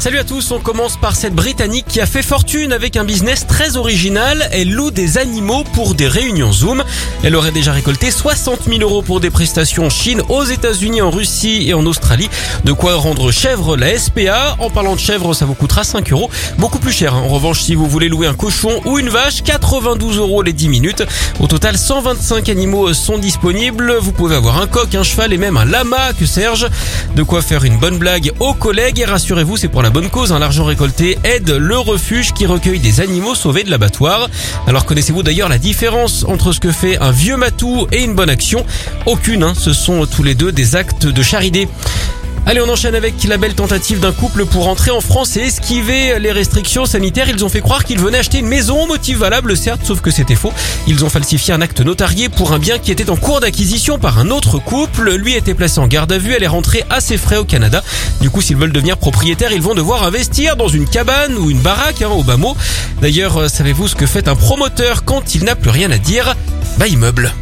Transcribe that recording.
Salut à tous, on commence par cette Britannique qui a fait fortune avec un business très original. Elle loue des animaux pour des réunions Zoom. Elle aurait déjà récolté 60 000 euros pour des prestations en Chine, aux États-Unis, en Russie et en Australie. De quoi rendre chèvre la SPA. En parlant de chèvre, ça vous coûtera 5 euros. Beaucoup plus cher. hein. En revanche, si vous voulez louer un cochon ou une vache, 92 euros les 10 minutes. Au total, 125 animaux sont disponibles. Vous pouvez avoir un coq, un cheval et même un lama que Serge. De quoi faire une bonne blague aux collègues et rassurez-vous, c'est pour la bonne cause. hein. L'argent récolté aide le refuge qui recueille des animaux sauvés de l'abattoir. Alors connaissez-vous d'ailleurs la différence entre ce que fait un vieux matou et une bonne action? Aucune, hein. ce sont tous les deux des actes de charité. Allez, on enchaîne avec la belle tentative d'un couple pour entrer en France et esquiver les restrictions sanitaires. Ils ont fait croire qu'ils venaient acheter une maison, motif valable certes, sauf que c'était faux. Ils ont falsifié un acte notarié pour un bien qui était en cours d'acquisition par un autre couple. Lui était placé en garde à vue, elle est rentrée à ses frais au Canada. Du coup, s'ils veulent devenir propriétaires, ils vont devoir investir dans une cabane ou une baraque hein, au bas mot. D'ailleurs, euh, savez-vous ce que fait un promoteur quand il n'a plus rien à dire? Bah immeuble.